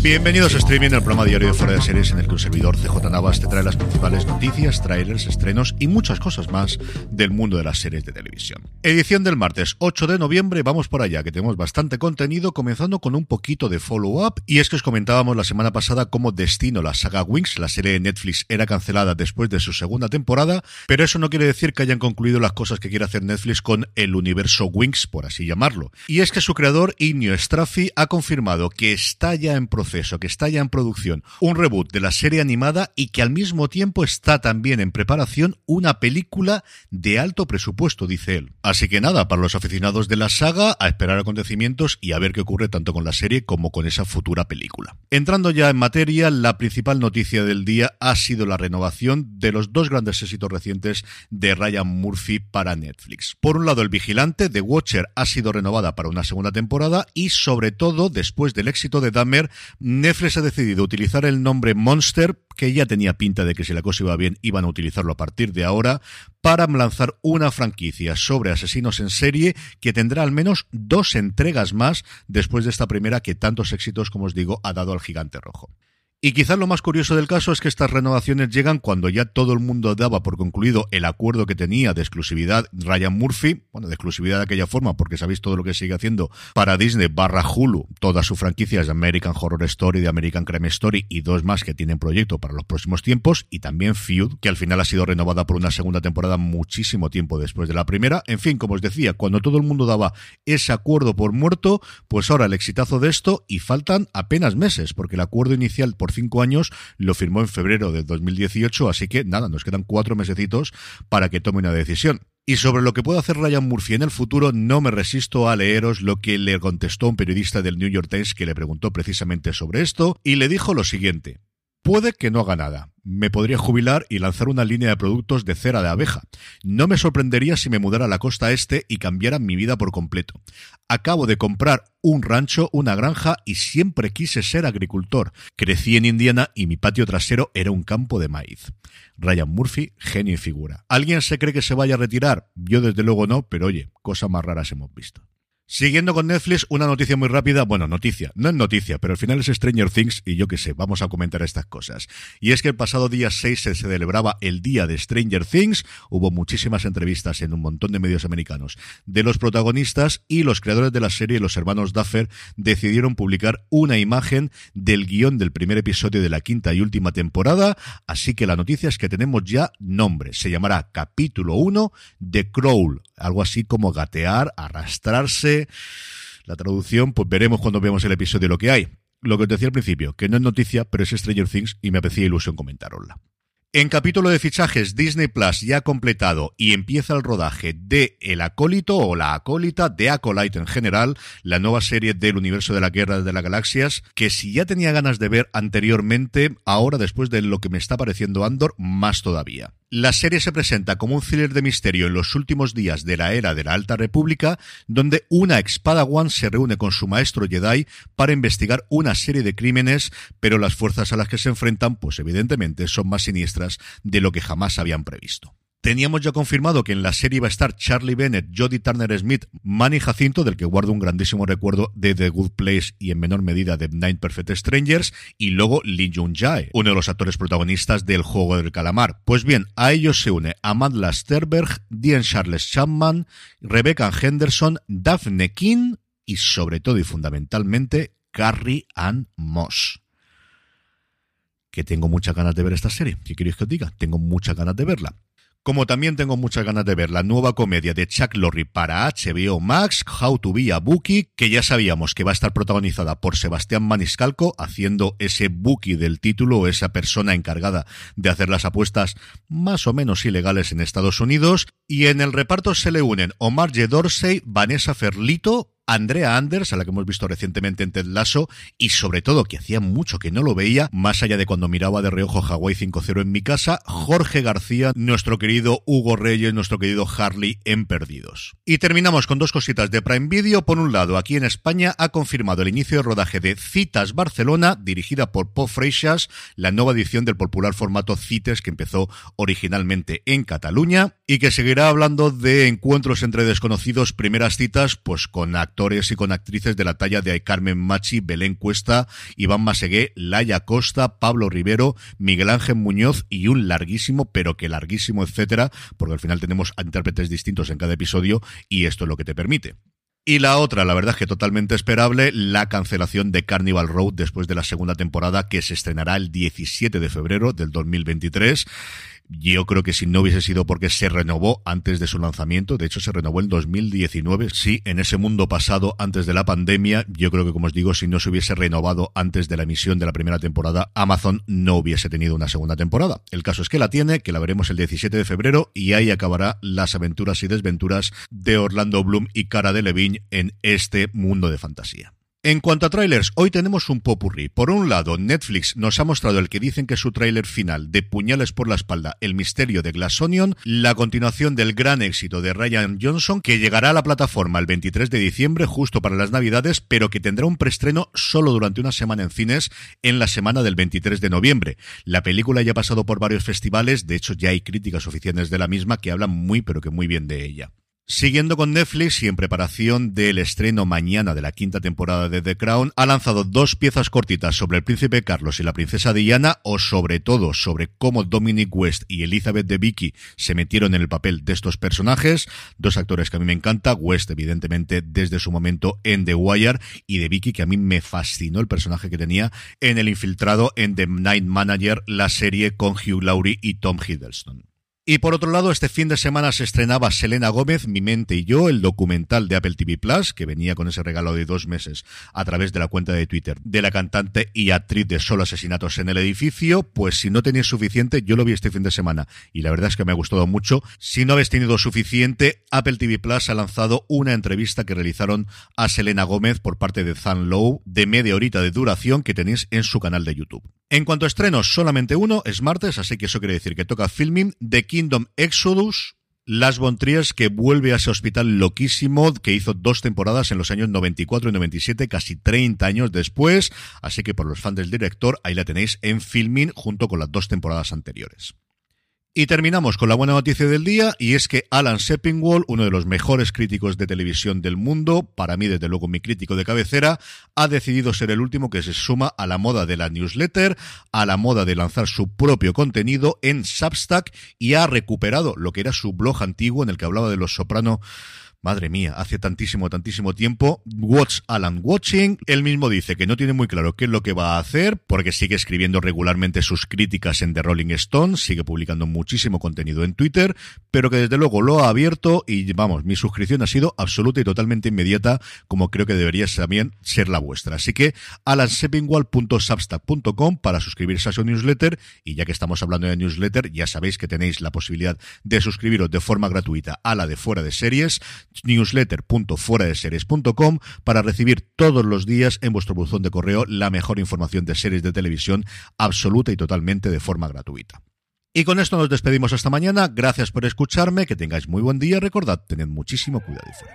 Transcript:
Bienvenidos a Streaming, el programa diario de Fuera de Series en el que un servidor CJ Navas te trae las principales noticias, trailers, estrenos y muchas cosas más del mundo de las series de televisión. Edición del martes 8 de noviembre, vamos por allá, que tenemos bastante contenido, comenzando con un poquito de follow-up. Y es que os comentábamos la semana pasada cómo Destino, la saga Wings, la serie de Netflix, era cancelada después de su segunda temporada, pero eso no quiere decir que hayan concluido las cosas que quiere hacer Netflix con el universo Wings, por así llamarlo. Y es que su creador, Ignio Straffi, ha confirmado que está ya en proceso, que está ya en producción, un reboot de la serie animada y que al mismo tiempo está también en preparación una película de alto presupuesto, dice él. Así que nada, para los aficionados de la saga, a esperar acontecimientos y a ver qué ocurre tanto con la serie como con esa futura película. Entrando ya en materia, la principal noticia del día ha sido la renovación de los dos grandes éxitos recientes de Ryan Murphy para Netflix. Por un lado, El Vigilante, The Watcher, ha sido renovada para una segunda temporada y sobre todo, después del éxito de Dahmer, Netflix ha decidido utilizar el nombre Monster, que ya tenía pinta de que si la cosa iba bien iban a utilizarlo a partir de ahora, para lanzar una franquicia sobre asesinos en serie que tendrá al menos dos entregas más después de esta primera que tantos éxitos, como os digo, ha dado al gigante rojo. Y quizás lo más curioso del caso es que estas renovaciones llegan cuando ya todo el mundo daba por concluido el acuerdo que tenía de exclusividad Ryan Murphy, bueno, de exclusividad de aquella forma, porque sabéis todo lo que sigue haciendo para Disney barra Hulu, todas sus franquicias de American Horror Story, de American Crime Story y dos más que tienen proyecto para los próximos tiempos, y también Feud, que al final ha sido renovada por una segunda temporada muchísimo tiempo después de la primera. En fin, como os decía, cuando todo el mundo daba ese acuerdo por muerto, pues ahora el exitazo de esto y faltan apenas meses, porque el acuerdo inicial por cinco años lo firmó en febrero de 2018, así que nada, nos quedan cuatro mesecitos para que tome una decisión. Y sobre lo que puede hacer Ryan Murphy en el futuro, no me resisto a leeros lo que le contestó un periodista del New York Times que le preguntó precisamente sobre esto, y le dijo lo siguiente. Puede que no haga nada. Me podría jubilar y lanzar una línea de productos de cera de abeja. No me sorprendería si me mudara a la costa este y cambiara mi vida por completo. Acabo de comprar un rancho, una granja y siempre quise ser agricultor. Crecí en Indiana y mi patio trasero era un campo de maíz. Ryan Murphy, genio y figura. ¿Alguien se cree que se vaya a retirar? Yo desde luego no, pero oye, cosas más raras hemos visto. Siguiendo con Netflix, una noticia muy rápida, bueno, noticia, no es noticia, pero al final es Stranger Things y yo qué sé, vamos a comentar estas cosas. Y es que el pasado día 6 se celebraba el día de Stranger Things, hubo muchísimas entrevistas en un montón de medios americanos de los protagonistas y los creadores de la serie, los hermanos Duffer, decidieron publicar una imagen del guion del primer episodio de la quinta y última temporada, así que la noticia es que tenemos ya nombre, se llamará capítulo 1 de Crawl, algo así como gatear, arrastrarse, la traducción, pues veremos cuando veamos el episodio lo que hay. Lo que os decía al principio, que no es noticia, pero es Stranger Things y me hacía ilusión comentarosla. En capítulo de fichajes, Disney Plus ya ha completado y empieza el rodaje de El Acólito o La Acólita, de Acolyte en general, la nueva serie del universo de la Guerra de las Galaxias, que si ya tenía ganas de ver anteriormente, ahora después de lo que me está pareciendo Andor, más todavía. La serie se presenta como un thriller de misterio en los últimos días de la era de la Alta República, donde una One se reúne con su maestro Jedi para investigar una serie de crímenes, pero las fuerzas a las que se enfrentan, pues evidentemente son más siniestras de lo que jamás habían previsto. Teníamos ya confirmado que en la serie iba a estar Charlie Bennett, Jodie Turner Smith, Manny Jacinto, del que guardo un grandísimo recuerdo de The Good Place y en menor medida de Nine Perfect Strangers, y luego Lee Jung Jae, uno de los actores protagonistas del juego del calamar. Pues bien, a ellos se une Amanda Sterberg, Dean Charles Chapman, Rebecca Henderson, Daphne King y sobre todo y fundamentalmente Carrie Ann Moss que tengo muchas ganas de ver esta serie. ¿Qué queréis que os diga? Tengo muchas ganas de verla. Como también tengo muchas ganas de ver la nueva comedia de Chuck Lorre para HBO Max, How to Be a Bookie, que ya sabíamos que va a estar protagonizada por Sebastián Maniscalco, haciendo ese bookie del título, esa persona encargada de hacer las apuestas más o menos ilegales en Estados Unidos. Y en el reparto se le unen Omar J. Dorsey, Vanessa Ferlito, Andrea Anders, a la que hemos visto recientemente en Ted Lasso, y sobre todo, que hacía mucho que no lo veía, más allá de cuando miraba de reojo Hawaii 5-0 en mi casa, Jorge García, nuestro querido Hugo Reyes, nuestro querido Harley en Perdidos. Y terminamos con dos cositas de Prime Video. Por un lado, aquí en España ha confirmado el inicio de rodaje de Citas Barcelona, dirigida por Pop Freixas, la nueva edición del popular formato Cites que empezó originalmente en Cataluña, y que seguirá hablando de encuentros entre desconocidos, primeras citas, pues con actores y con actrices de la talla de Carmen Machi, Belén Cuesta, Iván Masegué, Laia Costa, Pablo Rivero, Miguel Ángel Muñoz y un larguísimo, pero que larguísimo, etcétera, porque al final tenemos intérpretes distintos en cada episodio y esto es lo que te permite. Y la otra, la verdad es que totalmente esperable, la cancelación de Carnival Road después de la segunda temporada que se estrenará el 17 de febrero del 2023. Yo creo que si no hubiese sido porque se renovó antes de su lanzamiento, de hecho se renovó en 2019, sí, en ese mundo pasado antes de la pandemia, yo creo que como os digo, si no se hubiese renovado antes de la emisión de la primera temporada, Amazon no hubiese tenido una segunda temporada. El caso es que la tiene, que la veremos el 17 de febrero y ahí acabará las aventuras y desventuras de Orlando Bloom y Cara de Levine en este mundo de fantasía. En cuanto a trailers, hoy tenemos un popurrí. Por un lado, Netflix nos ha mostrado el que dicen que es su tráiler final de Puñales por la espalda, El misterio de Glass Onion, la continuación del gran éxito de Ryan Johnson, que llegará a la plataforma el 23 de diciembre, justo para las Navidades, pero que tendrá un preestreno solo durante una semana en cines en la semana del 23 de noviembre. La película ya ha pasado por varios festivales, de hecho ya hay críticas oficiales de la misma que hablan muy pero que muy bien de ella. Siguiendo con Netflix y en preparación del estreno mañana de la quinta temporada de The Crown, ha lanzado dos piezas cortitas sobre el príncipe Carlos y la princesa Diana, o sobre todo sobre cómo Dominic West y Elizabeth de Vicky se metieron en el papel de estos personajes, dos actores que a mí me encanta, West evidentemente desde su momento en The Wire y de Vicky que a mí me fascinó el personaje que tenía en El Infiltrado en The Night Manager, la serie con Hugh Laurie y Tom Hiddleston. Y por otro lado, este fin de semana se estrenaba Selena Gómez, Mi mente y yo, el documental de Apple TV Plus, que venía con ese regalo de dos meses a través de la cuenta de Twitter de la cantante y actriz de Solo Asesinatos en el Edificio. Pues si no tenéis suficiente, yo lo vi este fin de semana y la verdad es que me ha gustado mucho. Si no habéis tenido suficiente, Apple TV Plus ha lanzado una entrevista que realizaron a Selena Gómez por parte de Zan Lowe de media horita de duración que tenéis en su canal de YouTube. En cuanto a estrenos, solamente uno, es martes, así que eso quiere decir que toca filming de Kingdom Exodus, Las Von que vuelve a ese hospital loquísimo que hizo dos temporadas en los años 94 y 97, casi 30 años después. Así que por los fans del director, ahí la tenéis en filming junto con las dos temporadas anteriores. Y terminamos con la buena noticia del día, y es que Alan Seppingwall, uno de los mejores críticos de televisión del mundo, para mí desde luego mi crítico de cabecera, ha decidido ser el último que se suma a la moda de la newsletter, a la moda de lanzar su propio contenido en Substack, y ha recuperado lo que era su blog antiguo en el que hablaba de los soprano Madre mía, hace tantísimo, tantísimo tiempo. Watch Alan Watching. Él mismo dice que no tiene muy claro qué es lo que va a hacer, porque sigue escribiendo regularmente sus críticas en The Rolling Stone, sigue publicando muchísimo contenido en Twitter, pero que desde luego lo ha abierto y vamos, mi suscripción ha sido absoluta y totalmente inmediata, como creo que debería también ser la vuestra. Así que alansepingwall.substack.com para suscribirse a su newsletter y ya que estamos hablando de newsletter, ya sabéis que tenéis la posibilidad de suscribiros de forma gratuita a la de fuera de series newsletter.fueradeseries.com para recibir todos los días en vuestro buzón de correo la mejor información de series de televisión absoluta y totalmente de forma gratuita. Y con esto nos despedimos hasta mañana. Gracias por escucharme, que tengáis muy buen día. Recordad, tened muchísimo cuidado y fuera.